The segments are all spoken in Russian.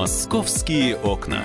Московские окна.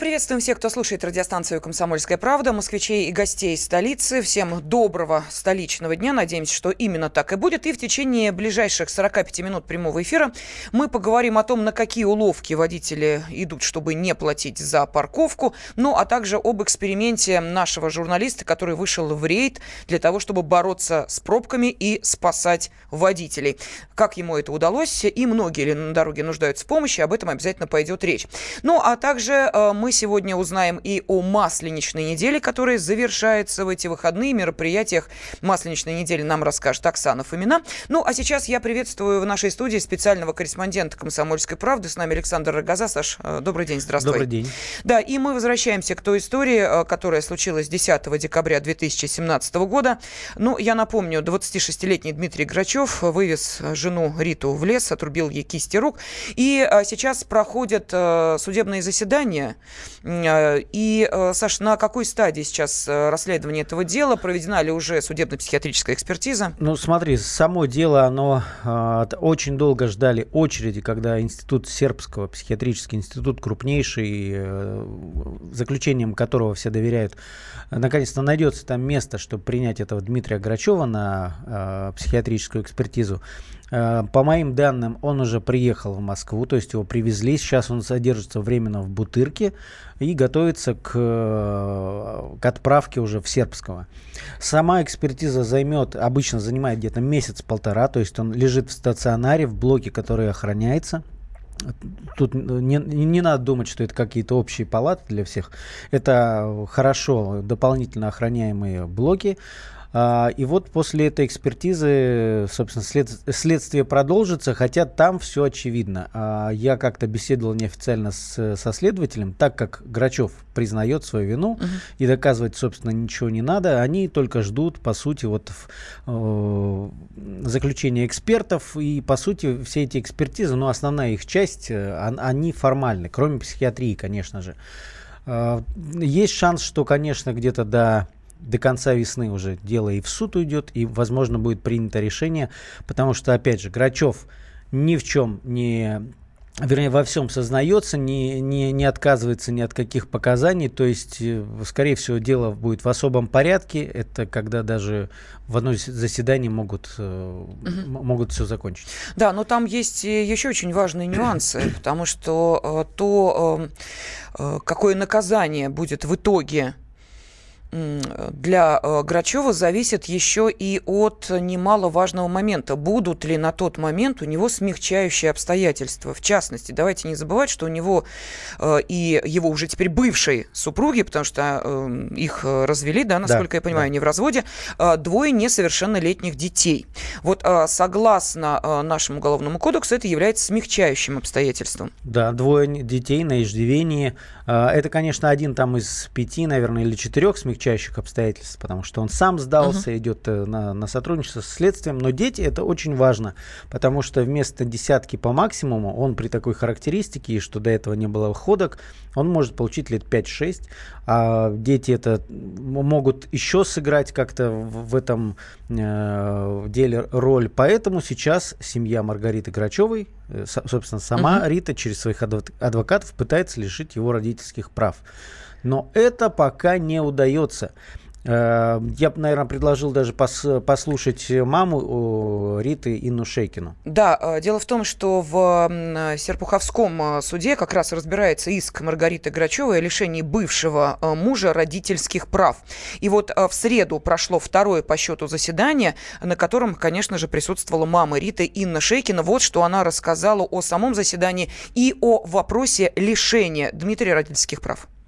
Приветствуем всех, кто слушает радиостанцию «Комсомольская правда», москвичей и гостей столицы. Всем доброго столичного дня. Надеемся, что именно так и будет. И в течение ближайших 45 минут прямого эфира мы поговорим о том, на какие уловки водители идут, чтобы не платить за парковку, ну а также об эксперименте нашего журналиста, который вышел в рейд для того, чтобы бороться с пробками и спасать водителей. Как ему это удалось и многие ли на дороге нуждаются в помощи, об этом обязательно пойдет речь. Ну а также э, мы сегодня узнаем и о Масленичной неделе, которая завершается в эти выходные. Мероприятиях Масленичной недели нам расскажет Оксана Фомина. Ну, а сейчас я приветствую в нашей студии специального корреспондента «Комсомольской правды». С нами Александр Рогоза. Саш, э, добрый день, здравствуй. Добрый день. Да, и мы возвращаемся к той истории, э, которая случилась 10 декабря 2017 года. Ну, я напомню, 26-летний Дмитрий Грачев вывез жену Риту в лес, отрубил ей кисти рук. И э, сейчас проходят судебные заседания и, э, Саш, на какой стадии сейчас э, расследование этого дела? Проведена ли уже судебно-психиатрическая экспертиза? Ну, смотри, само дело, оно э, очень долго ждали очереди, когда институт сербского, психиатрический институт, крупнейший, э, заключением которого все доверяют, наконец-то найдется там место, чтобы принять этого Дмитрия Грачева на э, психиатрическую экспертизу. Э, по моим данным, он уже приехал в Москву, то есть его привезли. Сейчас он содержится временно в Бутырке и готовится к, э, к отправке уже в Сербского. Сама экспертиза займет, обычно занимает где-то месяц-полтора, то есть он лежит в стационаре, в блоке, который охраняется. Тут не, не надо думать, что это какие-то общие палаты для всех. Это хорошо дополнительно охраняемые блоки. А, и вот после этой экспертизы, собственно, след, следствие продолжится, хотя там все очевидно. А, я как-то беседовал неофициально с, со следователем, так как Грачев признает свою вину угу. и доказывать, собственно, ничего не надо, они только ждут, по сути, вот э, заключения экспертов, и, по сути, все эти экспертизы, ну, основная их часть, э, они формальны, кроме психиатрии, конечно же. Э, есть шанс, что, конечно, где-то до до конца весны уже дело и в суд уйдет, и, возможно, будет принято решение, потому что, опять же, Грачев ни в чем не вернее, во всем сознается, не, не, не отказывается ни от каких показаний, то есть, э, скорее всего, дело будет в особом порядке, это когда даже в одно заседание могут, угу. могут все закончить. Да, но там есть еще очень важные нюансы, потому что э, то, какое наказание будет в итоге для э, Грачева зависит еще и от немаловажного момента. Будут ли на тот момент у него смягчающие обстоятельства? В частности, давайте не забывать, что у него э, и его уже теперь бывшей супруги, потому что э, их развели, да, насколько да, я понимаю, да. не в разводе, двое несовершеннолетних детей. Вот согласно нашему уголовному кодексу это является смягчающим обстоятельством. Да, двое детей на иждивении. Это, конечно, один там из пяти, наверное, или четырех смягчающих смягчающих обстоятельств, потому что он сам сдался, uh-huh. идет э, на, на сотрудничество с следствием. Но дети это очень важно, потому что вместо десятки по максимуму он при такой характеристике, и что до этого не было ходок, он может получить лет 5-6. А дети это могут еще сыграть как-то в, в этом э, деле роль. Поэтому сейчас семья Маргариты Грачевой, э, собственно, сама uh-huh. Рита через своих адвокатов пытается лишить его родительских прав. Но это пока не удается. Э, я бы, наверное, предложил даже пос, послушать маму Риты Инну Шейкину. Да, э, дело в том, что в Серпуховском э, суде как раз разбирается иск Маргариты Грачевой о лишении бывшего мужа родительских прав. И вот в среду прошло второе по счету заседание, на котором, конечно же, присутствовала мама Риты Инна Шейкина. Вот что она рассказала о самом заседании и о вопросе лишения Дмитрия родительских прав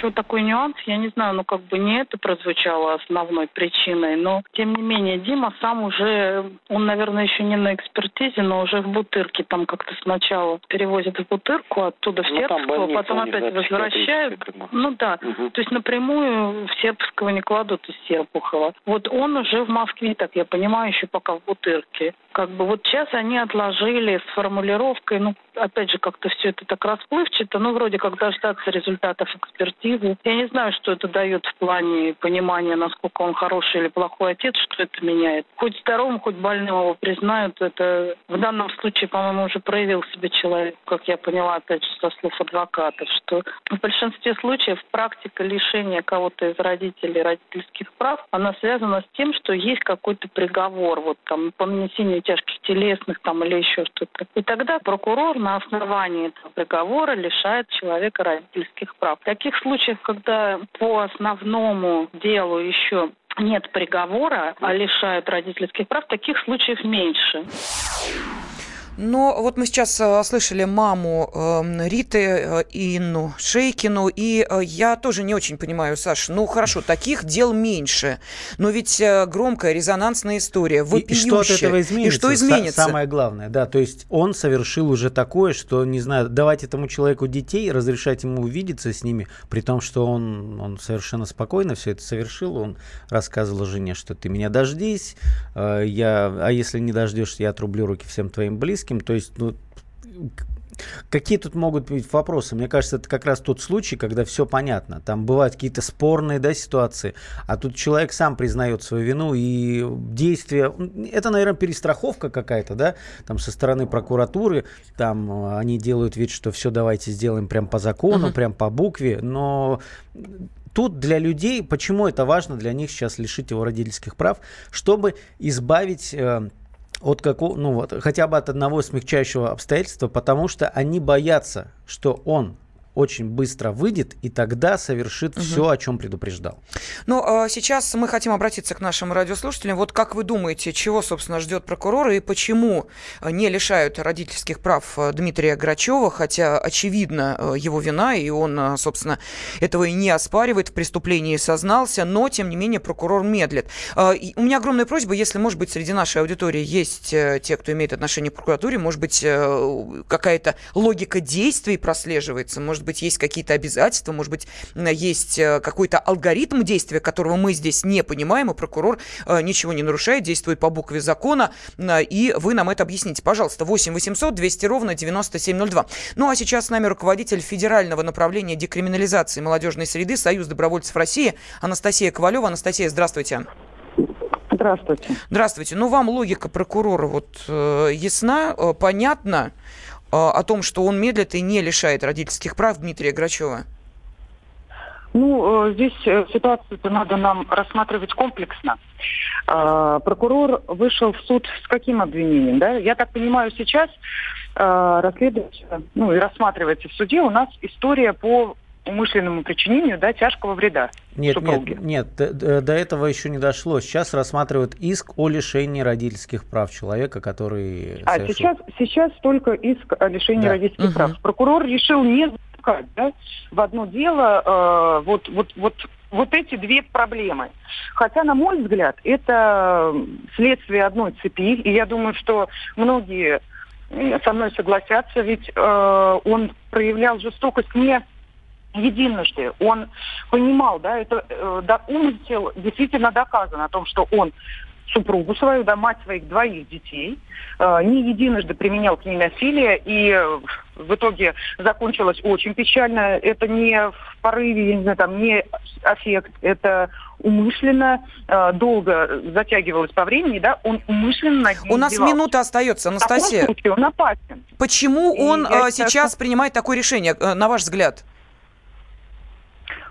еще такой нюанс, я не знаю, ну как бы не это прозвучало основной причиной, но тем не менее Дима сам уже, он, наверное, еще не на экспертизе, но уже в Бутырке там как-то сначала перевозят в Бутырку, оттуда в ну, Сербского, потом опять возвращают. Ну да, угу. то есть напрямую в Сербского не кладут из Серпухова. Вот он уже в Москве, так я понимаю, еще пока в Бутырке. Как бы вот сейчас они отложили с формулировкой, ну опять же как-то все это так расплывчато, ну вроде как дождаться результатов экспертизы экспертизу. Я не знаю, что это дает в плане понимания, насколько он хороший или плохой отец, что это меняет. Хоть здоровым, хоть больным его признают, это в данном случае, по-моему, уже проявил себя человек, как я поняла, опять же, со слов адвокатов, что в большинстве случаев практика лишения кого-то из родителей родительских прав, она связана с тем, что есть какой-то приговор, вот там по нанесению тяжких телесных там или еще что-то. И тогда прокурор на основании этого приговора лишает человека родительских прав. Таких случаях, когда по основному делу еще нет приговора, а лишают родительских прав, таких случаев меньше. Но вот мы сейчас э, слышали маму э, Риты, э, Инну Шейкину, и э, я тоже не очень понимаю, Саша, ну хорошо, таких дел меньше, но ведь громкая резонансная история, И, и что от этого изменится? И что изменится? Самое главное, да, то есть он совершил уже такое, что, не знаю, давать этому человеку детей, разрешать ему увидеться с ними, при том, что он, он совершенно спокойно все это совершил, он рассказывал жене, что ты меня дождись, я, а если не дождешься, я отрублю руки всем твоим близким, то есть, ну, Какие тут могут быть вопросы? Мне кажется, это как раз тот случай, когда все понятно. Там бывают какие-то спорные да, ситуации, а тут человек сам признает свою вину и действия. Это, наверное, перестраховка какая-то, да, там со стороны прокуратуры. Там э, они делают вид, что все давайте сделаем прям по закону, uh-huh. прям по букве, но тут для людей, почему это важно для них сейчас лишить его родительских прав, чтобы избавить э, от какого, ну вот, хотя бы от одного смягчающего обстоятельства, потому что они боятся, что он очень быстро выйдет и тогда совершит угу. все, о чем предупреждал. Ну, а сейчас мы хотим обратиться к нашим радиослушателям. Вот как вы думаете, чего, собственно, ждет прокурора и почему не лишают родительских прав э, Дмитрия Грачева, хотя, очевидно, э, его вина, и он, э, собственно, этого и не оспаривает, в преступлении сознался, но, тем не менее, прокурор медлит. У меня огромная просьба, если, может быть, среди нашей аудитории есть те, кто имеет отношение к прокуратуре, может быть, какая-то логика действий прослеживается, может быть, быть, есть какие-то обязательства, может быть, есть э, какой-то алгоритм действия, которого мы здесь не понимаем, и прокурор э, ничего не нарушает, действует по букве закона, и вы нам это объясните. Пожалуйста, 8 800 200 ровно 9702. Ну а сейчас с нами руководитель федерального направления декриминализации молодежной среды Союз добровольцев России Анастасия Ковалева. Анастасия, здравствуйте. Здравствуйте. Здравствуйте. Ну, вам логика прокурора вот э, ясна, э, понятна. А, о том, что он медлит и не лишает родительских прав Дмитрия Грачева? Ну, э, здесь э, ситуацию-то надо нам рассматривать комплексно. А, прокурор вышел в суд с каким обвинением? Да? Я так понимаю, сейчас а, расследуется, ну и рассматривается в суде у нас история по умышленному причинению да, тяжкого вреда. Нет, супруге. нет, нет, до, до этого еще не дошло. Сейчас рассматривают иск о лишении родительских прав человека, который... А совершил... сейчас, сейчас только иск о лишении да. родительских угу. прав. Прокурор решил не запускать да, в одно дело э, вот, вот, вот, вот эти две проблемы. Хотя, на мой взгляд, это следствие одной цепи, и я думаю, что многие со мной согласятся, ведь э, он проявлял жестокость не единожды. Он понимал, да, это э, да, умысел действительно доказан о том, что он супругу свою, да, мать своих двоих детей, э, не единожды применял к ней насилие, и э, в итоге закончилось очень печально. Это не в порыве, я не знаю, там, не аффект, это умышленно э, долго затягивалось по времени, да, он умышленно У нас минута остается, Анастасия. В случае он опасен. Почему он э, сейчас принимает такое решение, э, на ваш взгляд?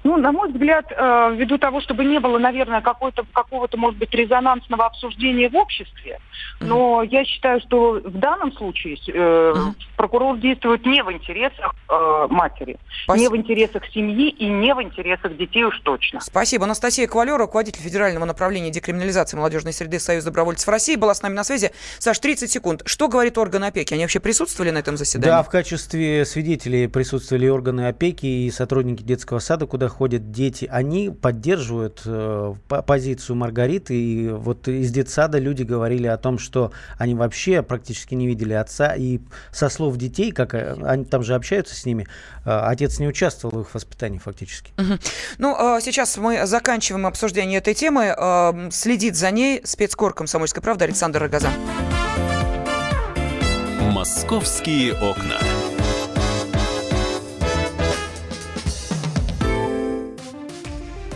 Ну, на мой взгляд, э, ввиду того, чтобы не было, наверное, какого-то, какого-то, может быть, резонансного обсуждения в обществе, но mm-hmm. я считаю, что в данном случае э, mm-hmm. прокурор действует не в интересах э, матери, Спасибо. не в интересах семьи и не в интересах детей уж точно. Спасибо. Анастасия Ковалева, руководитель Федерального направления декриминализации молодежной среды Союза добровольцев России, была с нами на связи. Саш, 30 секунд. Что говорит орган опеки? Они вообще присутствовали на этом заседании? Да, в качестве свидетелей присутствовали органы опеки и сотрудники детского сада, куда ходят дети, они поддерживают э, позицию Маргариты. И вот из детсада люди говорили о том, что они вообще практически не видели отца. И со слов детей, как э, они там же общаются с ними, э, отец не участвовал в их воспитании фактически. Угу. Ну, э, сейчас мы заканчиваем обсуждение этой темы. Э, следит за ней спецкор «Комсомольской правды» Александр Рогоза. «Московские окна».